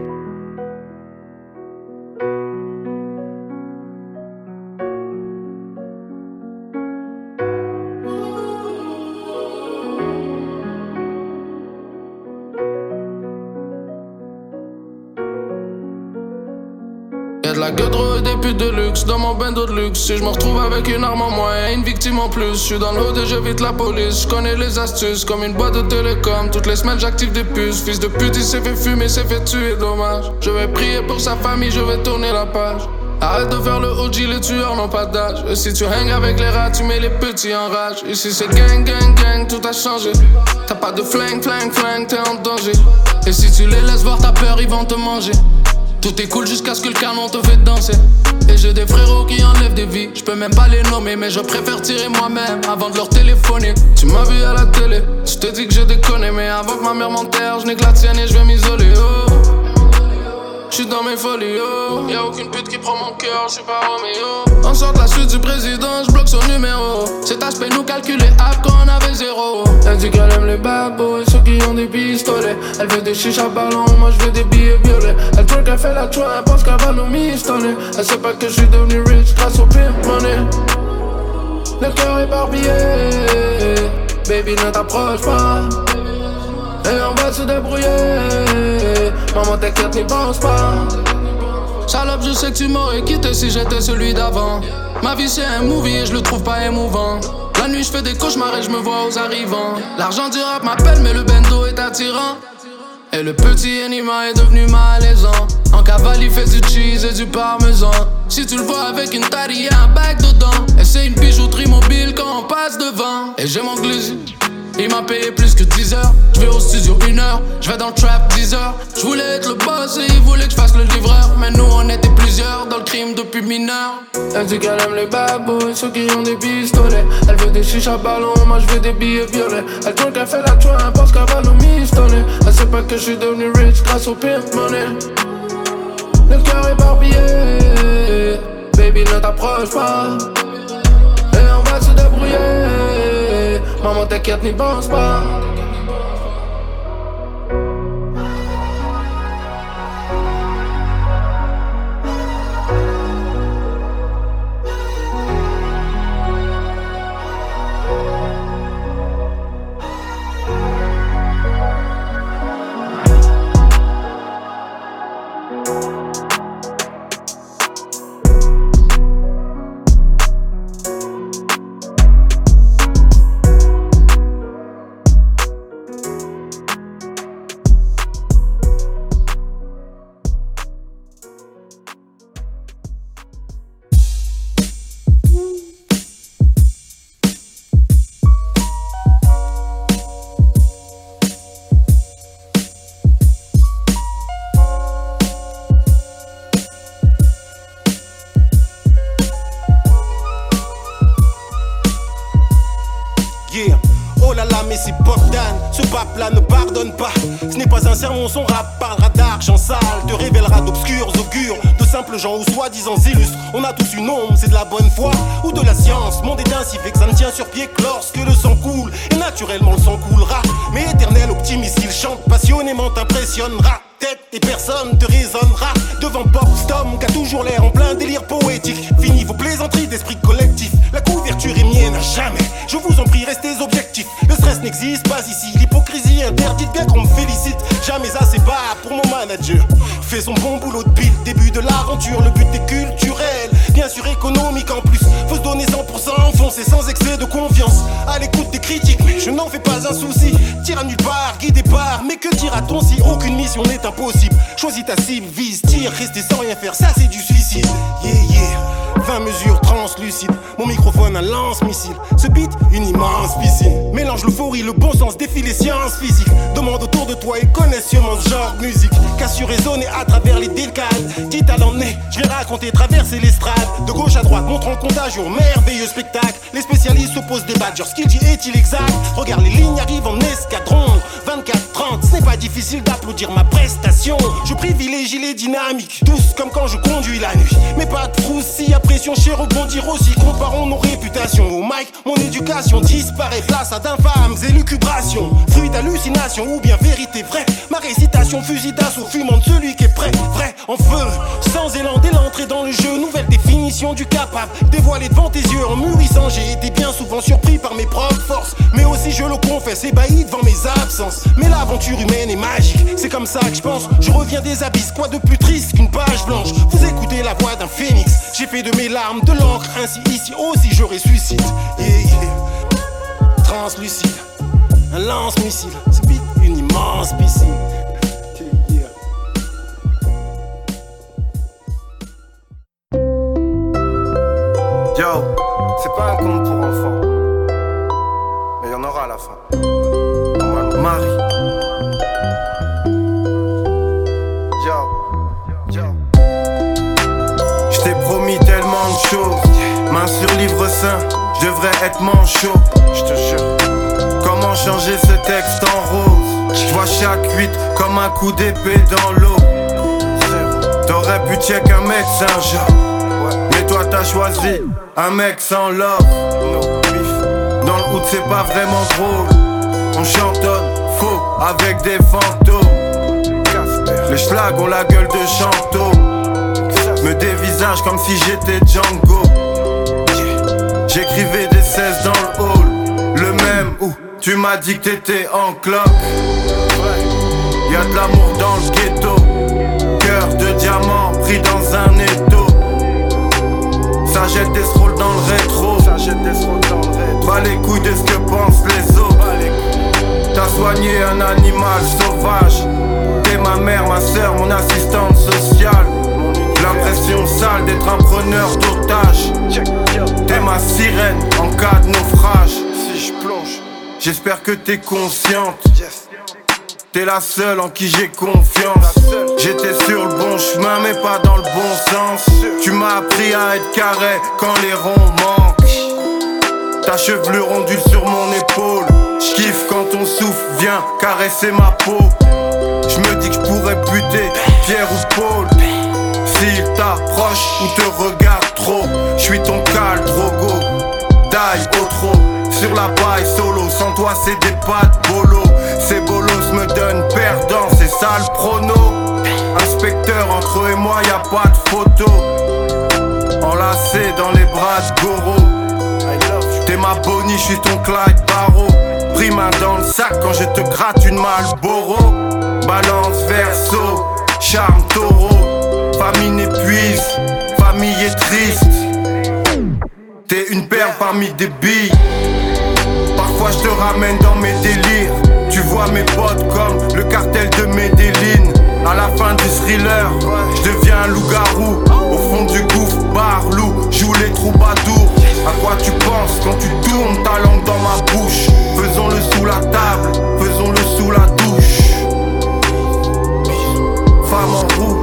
Dans mon bando de luxe. Je me retrouve avec une arme en moins et une victime en plus, je suis dans l'eau et j'évite la police. Je connais les astuces comme une boîte de télécom. Toutes les semaines j'active des puces. Fils de pute, il s'est fait fumer, s'est fait tuer, dommage. Je vais prier pour sa famille, je vais tourner la page. Arrête de faire le OG, les tueurs n'ont pas d'âge. Et si tu hangs avec les rats, tu mets les petits en rage. Ici c'est gang, gang, gang, tout a changé. T'as pas de flingue, flingue, flingue, t'es en danger. Et si tu les laisses voir ta peur, ils vont te manger. Tout est cool jusqu'à ce que le canon te fait danser. Et j'ai des frérots qui enlèvent des vies. Je peux même pas les nommer, mais je préfère tirer moi-même avant de leur téléphoner. Tu m'as vu à la télé, je te dis que je déconne, mais avant que ma mère m'enterre, je n'ai que la tienne et je vais m'isoler. Oh. J'suis dans mes folies, oh. Y'a aucune pute qui prend mon cœur, j'suis pas Roméo. On sort la suite du président, j'bloque son numéro. Cet aspect nous calculer app quand on avait zéro. Elle dit qu'elle aime les bad boys, ceux qui ont des pistolets. Elle veut des chichas ballons, moi j'veux des billets violets. Elle trouve qu'elle fait la chouin, elle pense qu'elle va nous mistonner. Elle sait pas que j'suis devenu rich grâce au pimp money. Le cœur éparpillé, baby ne t'approche pas. Et on va se débrouiller. Maman, t'inquiète, n'y pense pas. Salope, je sais que tu m'aurais quitté si j'étais celui d'avant. Ma vie, c'est un movie et je le trouve pas émouvant. La nuit, je fais des cauchemars et je me vois aux arrivants. L'argent du rap m'appelle, mais le bendo est attirant. Et le petit anima est devenu malaisant. En cavale, il fait du cheese et du parmesan. Si tu le vois avec une taille, y'a un bac dedans. Et c'est une bijouterie mobile quand on passe devant. Et j'ai mon. Il m'a payé plus que 10 heures. Je vais au studio une heure. Je vais dans le trap 10 heures. Je voulais être le boss et il voulait que je fasse le livreur. Mais nous on était plusieurs dans le crime depuis mineur. Elle dit qu'elle aime les boys, ceux qui ont des pistolets. Elle veut des chichas ballons, moi je veux des billets violets. Elle trouve qu'elle fait la chouin, parce qu'elle va nous mistonner. Elle sait pas que je suis devenu rich grâce au pimp money. Le cœur éparpillé, baby ne t'approche pas. Maman t'inquiète, n'y pense pas. Soi-disant illustres. Restez objectifs. Le stress n'existe pas ici. L'hypocrisie interdite, bien qu'on me félicite. Jamais assez bas pour mon manager. Fais son bon boulot depuis le début de l'aventure. Le but est culturel, bien sûr économique en plus. Faut se donner 100%, foncer sans excès de confiance. À l'écoute des critiques, je n'en fais pas un souci. Tire à nulle part, guidé par. Mais que dira-t-on si aucune mission n'est impossible? Choisis ta cible, vise, tire, rester sans rien faire, ça c'est du suicide. Yeah. 20 mesures translucides lucide. Mon microphone un lance-missile. Ce beat, une immense piscine. Mélange l'euphorie, le bon sens, défie les sciences physiques. Demande autour de toi et connais sûrement ce genre de musique. Cassure résonner à travers les décades. Quitte à l'emmener, je vais raconter, traverser l'estrade. De gauche à droite, montrant contagion, merveilleux spectacle. Les spécialistes s'opposent des badgers. Ce qu'il dit est-il exact? Regarde, les lignes arrivent en escadron. 24-30, ce n'est pas difficile d'applaudir ma prestation. Je privilégie les dynamiques, tous comme quand je conduis la nuit. Mais pas de si à pression, chez rebondir aussi. Comparons nos réputations. Au mic, mon éducation disparaît place à d'infâmes élucubrations. Fruit d'hallucination ou bien vérité vraie. Ma récitation fusil d'assaut fumant de celui qui est prêt, vrai, en feu. Sans élan dès l'entrée dans le jeu, nouvelle définition du capable. Dévoilé devant tes yeux en mûrissant, j'ai été bien souvent surpris par mes propres forces. Mais aussi, je le confesse, ébahi devant mes absences. Mais l'aventure humaine est magique, c'est comme ça que je pense. Je reviens des abysses, quoi de plus triste qu'une page blanche? Vous écoutez la voix d'un phénix, j'ai fait de mes larmes de l'encre, ainsi ici aussi je ressuscite. Translucide, un lance-missile, c'est une immense piscine. Yo, c'est pas un conte pour enfants, mais y en aura à la fin. Marie. Main sur livre saint, je devrais être manchot. Je te jure. Comment changer ce texte en rose? Je vois chaque huit comme un coup d'épée dans l'eau. T'aurais pu check un médecin, genre. Mais toi t'as choisi un mec sans love. Dans le hood c'est pas vraiment drôle. On chantonne faux avec des fantômes. Les schlags ont la gueule de chanteau. Me dévisage comme si j'étais Django. J'écrivais des 16 dans le hall. Le même où tu m'as dit que t'étais en cloque. Y'a de l'amour dans le ghetto. Cœur de diamant pris dans un étau. Ça jette des scrolls dans le rétro. Ça jette des scrolls dans le rétro. Pas les couilles de ce que pensent les autres. T'as soigné un animal sauvage. T'es ma mère, ma soeur, mon assistante sociale. L'impression sale d'être un preneur d'otages. T'es ma sirène en cas de naufrage. Si je plonge, j'espère que t'es consciente. T'es la seule en qui j'ai confiance. J'étais sur le bon chemin, mais pas dans le bon sens. Tu m'as appris à être carré quand les ronds manquent. Ta chevelure ondule sur mon épaule. J'kiffe quand ton souffle vient caresser ma peau. J'me dis que j'pourrais buter Pierre ou Paul. S'il t'approche ou te regarde trop, j'suis ton cal drogo. Die au trop, sur la paille solo. Sans toi, c'est des pattes bolo. Ces bolos me donnent perdant, c'est ça le prono. Inspecteur, entre eux et moi, y a pas de photo. Enlacé dans les bras de Goro. T'es ma Bonnie, j'suis ton Clyde Barrow. Pris main dans le sac quand je te gratte une Malboro. Balance verso, charme taureau. Famille n'épuise, famille est triste. T'es une perle parmi des billes. Parfois je te ramène dans mes délires. Tu vois mes potes comme le cartel de Medellin. À la fin du thriller, je deviens un loup-garou. Au fond du gouffre, barlou, joue les troubadours. À quoi tu penses quand tu tournes ta langue dans ma bouche? Faisons-le sous la table, faisons-le sous la douche. Femme en rouge.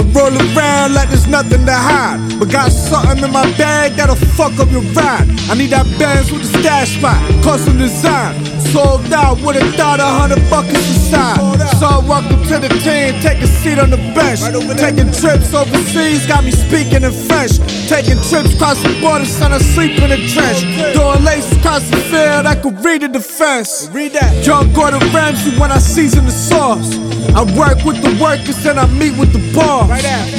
I roll around nothing to hide. But got something in my bag that'll fuck up your ride. I need that bands with the stash spot, custom design. Sold out with a thought, a hundred buckets inside. So welcome to the team, take a seat on the bench. Taking trips overseas, got me speaking in French. Taking trips across the border, son, I sleep in a trench. Doing laces across the field, I could read the defense. Read that. Young Gordon Ramsay when I season the sauce. I work with the workers and I meet with the boss.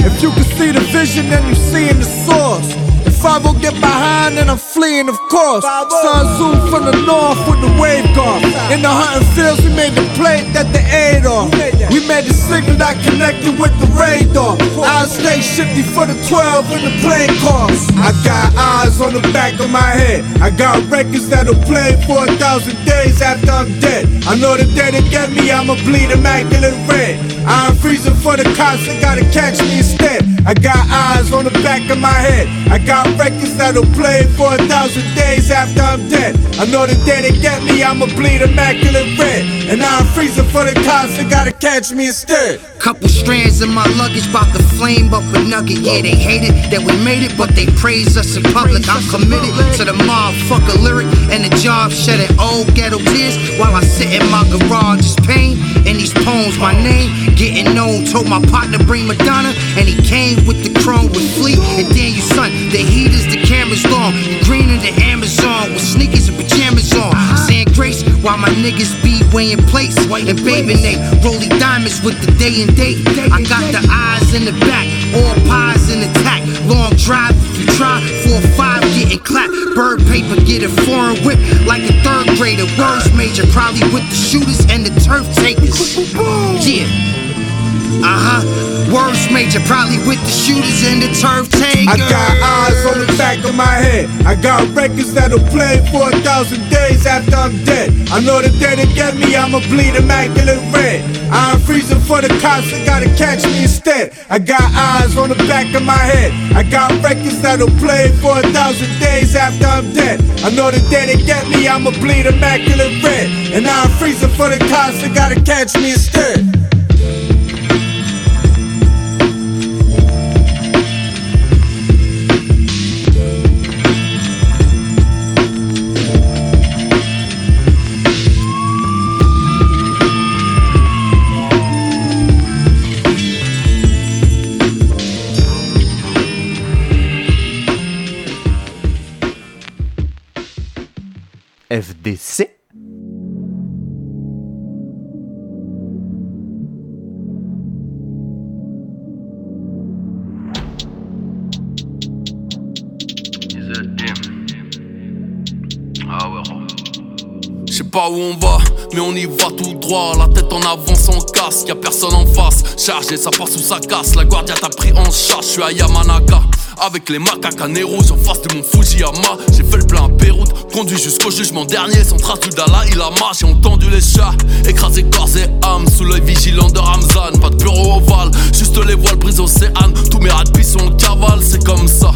If you can see the vision, then you see in the source. Will get behind, then I'm fleeing, of course. Sun Tzu from the north with the wave guard. In the hunting fields, we made the plate that they ate off. We made the signal that connected with the radar. I stay shifty for the 12 in the plane cars. I got eyes on the back of my head. I got records that'll play for a thousand days after I'm dead. I know the day they get me, I'ma bleed immaculate red. I'm freezing for the cops, they gotta catch me instead. I got eyes on the back of my head. I got records that'll play for a thousand days after I'm dead. I know the day they get me, I'ma bleed immaculate red. And now I'm freezing for the cops, they gotta catch me instead. Couple strands in my luggage, about to flame up a nugget. Yeah, they hated that we made it, but they praise us in public. I'm committed to the motherfucker lyric and the job, shedding old ghetto tears while I sit in my garage. Just pain in these poems, my name getting known. Told my partner bring Madonna, and he came with the chrome with Fleet. And then you son, the is the camera's long. Green in the Amazon with sneakers and pajamas on. Saying grace while my niggas be weighing plates And baby they rolling diamonds with the day and date. I got the eyes in the back, all pies in attack. Long drive if you try, four or five getting clapped. Bird paper get a foreign whip like a third grader. Worst major, probably with the shooters and the turf takers. Yeah. Uh huh. Worst major, probably with the shooters and the turf takers. I got eyes on the back of my head. I got records that'll play for a thousand days after I'm dead. I know the day they get me, I'ma bleed immaculate red. I'm freezing for the cops, they gotta catch me instead. I got eyes on the back of my head. I got records that'll play for a thousand days after I'm dead. I know the day they get me, I'ma bleed immaculate red. And I'm freezing for the cops, they gotta catch me instead. FDC. Pas où on va, mais on y va tout droit. La tête en avant sans casque, y'a personne en face. Chargé, ça part sous sa casse. La guardia t'a pris en charge, je suis à Yamanaka. Avec les macaques à en face de mon Fujiyama. J'ai fait le plein à Beyrouth, conduit jusqu'au jugement dernier. Sans trace du Dalai Lama, j'ai entendu les chats. Écrasés corps et âme, sous l'œil vigilant de Ramzan. Pas de bureau ovale, juste les voiles prises océane. Tous mes de sont en cavale, c'est comme ça.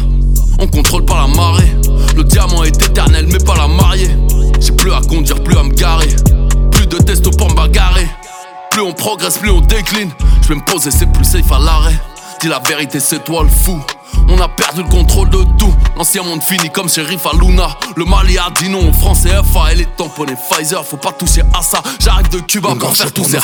Progresse, plus on décline. Je vais me poser, c'est plus safe à l'arrêt. Dis la vérité, c'est toi le fou. On a perdu le contrôle de tout. L'ancien monde fini comme shérif à Luna. Le Mali a dit non aux français FA. Elle est tamponnée Pfizer, faut pas toucher à ça. J'arrive de Cuba pour faire tous ces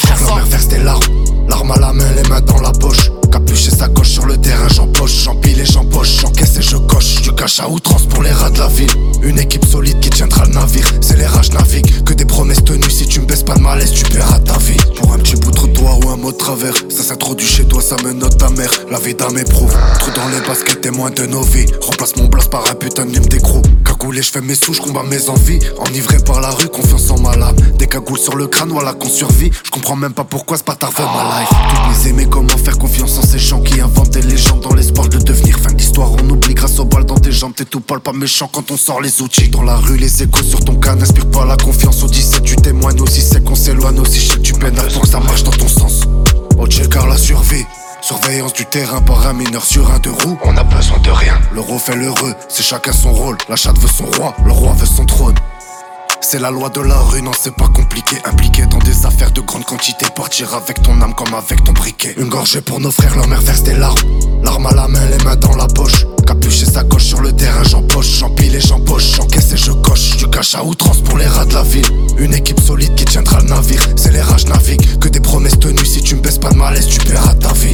L'arme à la main, les mains dans la poche. Capuche et sacoche sur le terrain, j'empoche, j'empile et j'empoche, j'encaisse et je coche. Du cash à outrance pour les rats de la ville. Une équipe solide qui tiendra le navire. C'est les rages naviguent, que des promesses tenues. Si tu me baisses pas de malaise, tu paieras ta vie. Pour un petit bout de trottoir ou un mot de travers, ça s'introduit chez toi, ça me note ta mère. La vie d'âme éprouve. Trou dans les baskets, témoin de nos vies. Remplace mon blast par un putain de d'écrou. Cagoulé, je fais mes sous, je combats mes envies. Enivré par la rue, confiance en ma lame. Des cagoules sur le crâne, voilà qu'on survit. Je comprends même pas pourquoi ce bâtard veut life. Aimés, comment faire confiance en ces gens qui inventent des légendes dans l'espoir de devenir fin d'histoire? On oublie grâce aux balles dans tes jambes, t'es tout pâle, pas méchant quand on sort les outils. Dans la rue, les échos sur ton cas n'inspirent pas la confiance. Au 17, tu témoignes aussi, c'est qu'on s'éloigne aussi. Je sais que tu peines pour que ça marche dans ton sens. Au car la survie. Surveillance du terrain par un mineur sur un deux roues. On a besoin de rien. L'euro fait l'heureux, c'est chacun son rôle. La chatte veut son roi, le roi veut son trône. C'est la loi de la rue, non c'est pas compliqué. Impliqué dans des affaires de grande quantité. Partir avec ton âme comme avec ton briquet. Une gorgée pour nos frères, leur mère verse des larmes. L'arme à la main, les mains dans la poche. Capuche et sacoche sur le terrain, j'empoche. J'empile et j'empoche, j'encaisse et je coche. Du cash à outrance pour les rats de la ville. Une équipe solide qui tiendra le navire. C'est les rages naviguent, que des promesses tenues. Si tu me baisses pas de malaise, tu paieras ta vie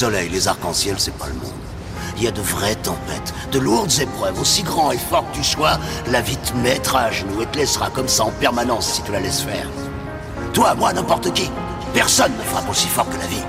soleil, les arcs-en-ciel, c'est pas le monde. Il y a de vraies tempêtes, de lourdes épreuves, aussi grand et fort que tu sois, la vie te mettra à genoux et te laissera comme ça en permanence si tu la laisses faire. Toi, moi, n'importe qui. Personne ne frappe aussi fort que la vie.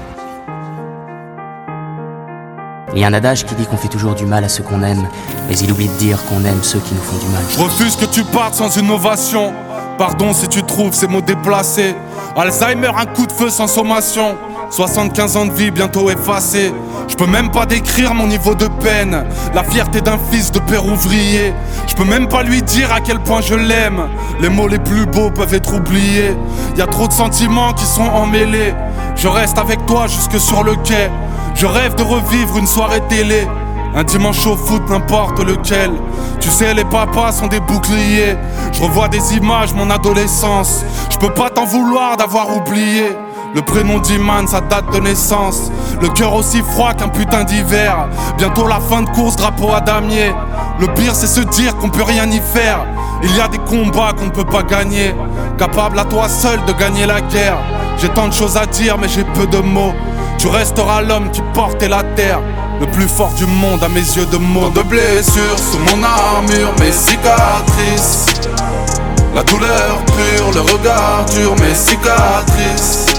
Il y a un adage qui dit qu'on fait toujours du mal à ceux qu'on aime, mais il oublie de dire qu'on aime ceux qui nous font du mal. Je refuse que tu partes sans une ovation. Pardon si tu trouves ces mots déplacés. Alzheimer, un coup de feu sans sommation. 75 ans de vie bientôt effacés. Je peux même pas décrire mon niveau de peine. La fierté d'un fils de père ouvrier. Je peux même pas lui dire à quel point je l'aime. Les mots les plus beaux peuvent être oubliés. Y a trop de sentiments qui sont emmêlés. Je reste avec toi jusque sur le quai. Je rêve de revivre une soirée télé. Un dimanche au foot, n'importe lequel. Tu sais, les papas sont des boucliers. Je revois des images, mon adolescence. Je peux pas t'en vouloir d'avoir oublié. Le prénom d'Iman, sa date de naissance. Le cœur aussi froid qu'un putain d'hiver. Bientôt la fin de course, drapeau à damier. Le pire, c'est se dire qu'on peut rien y faire. Il y a des combats qu'on ne peut pas gagner. Capable à toi seul de gagner la guerre. J'ai tant de choses à dire, mais j'ai peu de mots. Tu resteras l'homme qui portait la terre. Le plus fort du monde à mes yeux de mots. de blessures sous mon armure, mes cicatrices. La douleur pure, le regard dur, mes cicatrices.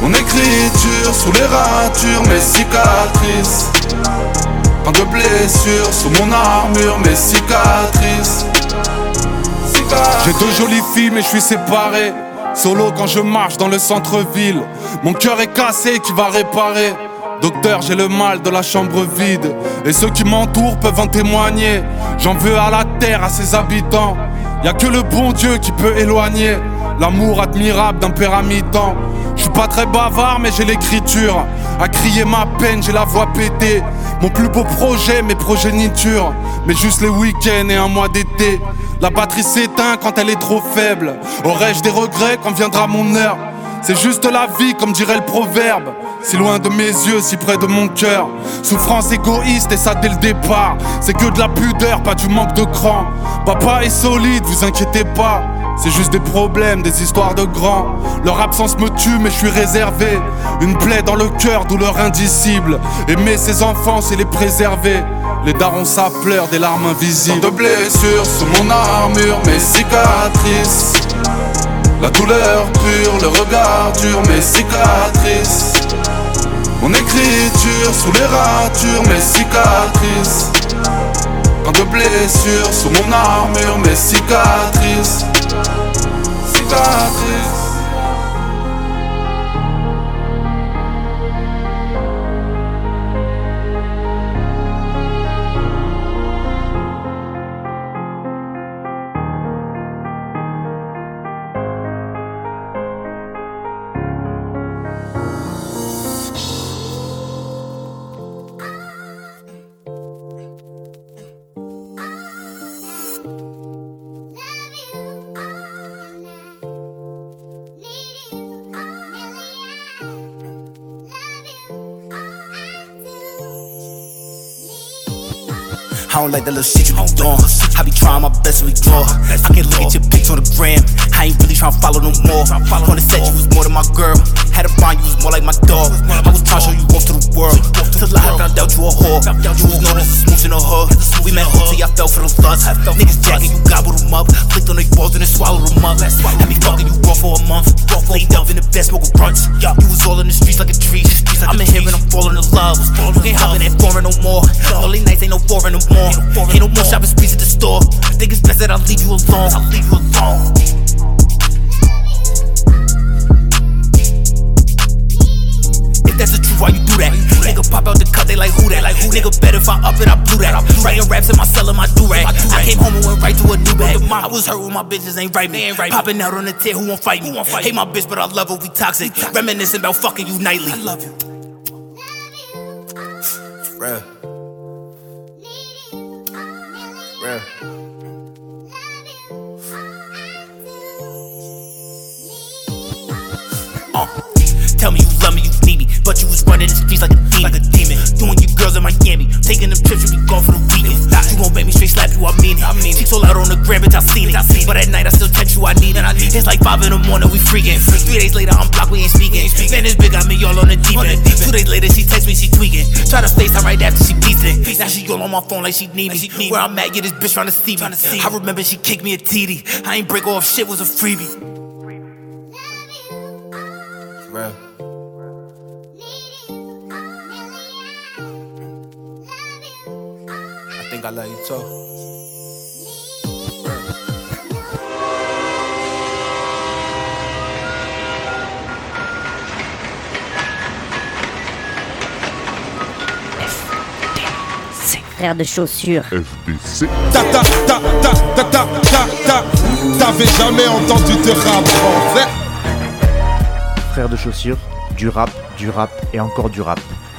Mon écriture sous les ratures, mes cicatrices. Tant de blessures sous mon armure, mes cicatrices. J'ai deux jolies filles, mais je suis séparé. Solo quand je marche dans le centre-ville. Mon cœur est cassé qui va réparer. Docteur, j'ai le mal de la chambre vide. Et ceux qui m'entourent peuvent en témoigner. J'en veux à la terre, à ses habitants. Y a que le bon Dieu qui peut éloigner l'amour admirable d'un père à mi-temps. Pas très bavard, mais j'ai l'écriture. À crier ma peine, j'ai la voix pétée. Mon plus beau projet, mes progénitures. Mais juste les week-ends et un mois d'été. La batterie s'éteint quand elle est trop faible. Aurais-je des regrets quand viendra mon heure? C'est juste la vie, comme dirait le proverbe. Si loin de mes yeux, si près de mon cœur. Souffrance égoïste et ça dès le départ. C'est que de la pudeur, pas du manque de cran. Papa est solide, vous inquiétez pas. C'est juste des problèmes, des histoires de grands. Leur absence me tue, mais je suis réservé. Une plaie dans le cœur, douleur indicible. Aimer ses enfants, c'est les préserver. Les darons, ça pleure, des larmes invisibles. De blessures sous mon armure, mes cicatrices. La douleur pure, le regard dur, mes cicatrices. Mon écriture sous les ratures, mes cicatrices. De blessures sous mon armure, mes cicatrices. Cicatrices. Don't like that little shit you be doing. I be trying my best to ignore. I can look at your pics on the gram. I ain't really trying to follow no more. On the set, you was more than my girl. Had a bond, you was more like my dog. I was trying to show you off to the world. Till I found out you a whore. You was known as a smooth in the hood. We met OT, I fell for the lust. Niggas jacking, you gobbled them up. Flicked on their balls and then swallowed them up. Had me fucking you raw for a month. Laid down in the bed, smoking brunts. You was all in the streets like a tree. I'm in here and I'm falling in love. You can't hop in that foreign no more. Only nights ain't no foreign no more. Ain't no more shopping sprees at the store. Think it's best that I leave you alone. I'll leave you alone. If that's the truth, why you do that? Nigga pop out the cut, they like who that? Like who nigga bet if I up it, I blew that. I'm writing raps in my cell in my do rag. I came home and went right to a new bag. I was hurt when my bitches ain't right me. Popping out on the tear, who won't fight me? Hate my bitch, but I love her, we toxic. Reminiscing about fucking you nightly. I love you. Real. Real. Tell me you love me, you need me, but you was running the streets like a demon. Like a demon. Doing your girls in Miami, taking them trips, you be gone for the weekend. You gon' make me straight slap you, I mean it. I mean, so loud on the gram, bitch, I seen it. I seen it. But at night I still text you, I need it. I need it's like five in the morning, we freaking. Three days later, I'm blocked, we ain't speaking. Man, this bitch got me all on the deep end. Two days later, she text me, she tweaking. Try to FaceTime right after she beats it. Now she all on my phone like she need me. Where I'm at, yeah, this bitch trying to see me. I remember she kicked me a TD. I ain't break off shit, was a freebie. Real. I think I love you too. Frère de chaussures. FDC. Ta ta ta ta ta ta ta ta. T'avais jamais entendu de rap en fait. Frères de chaussures, du rap, du rap et encore du rap.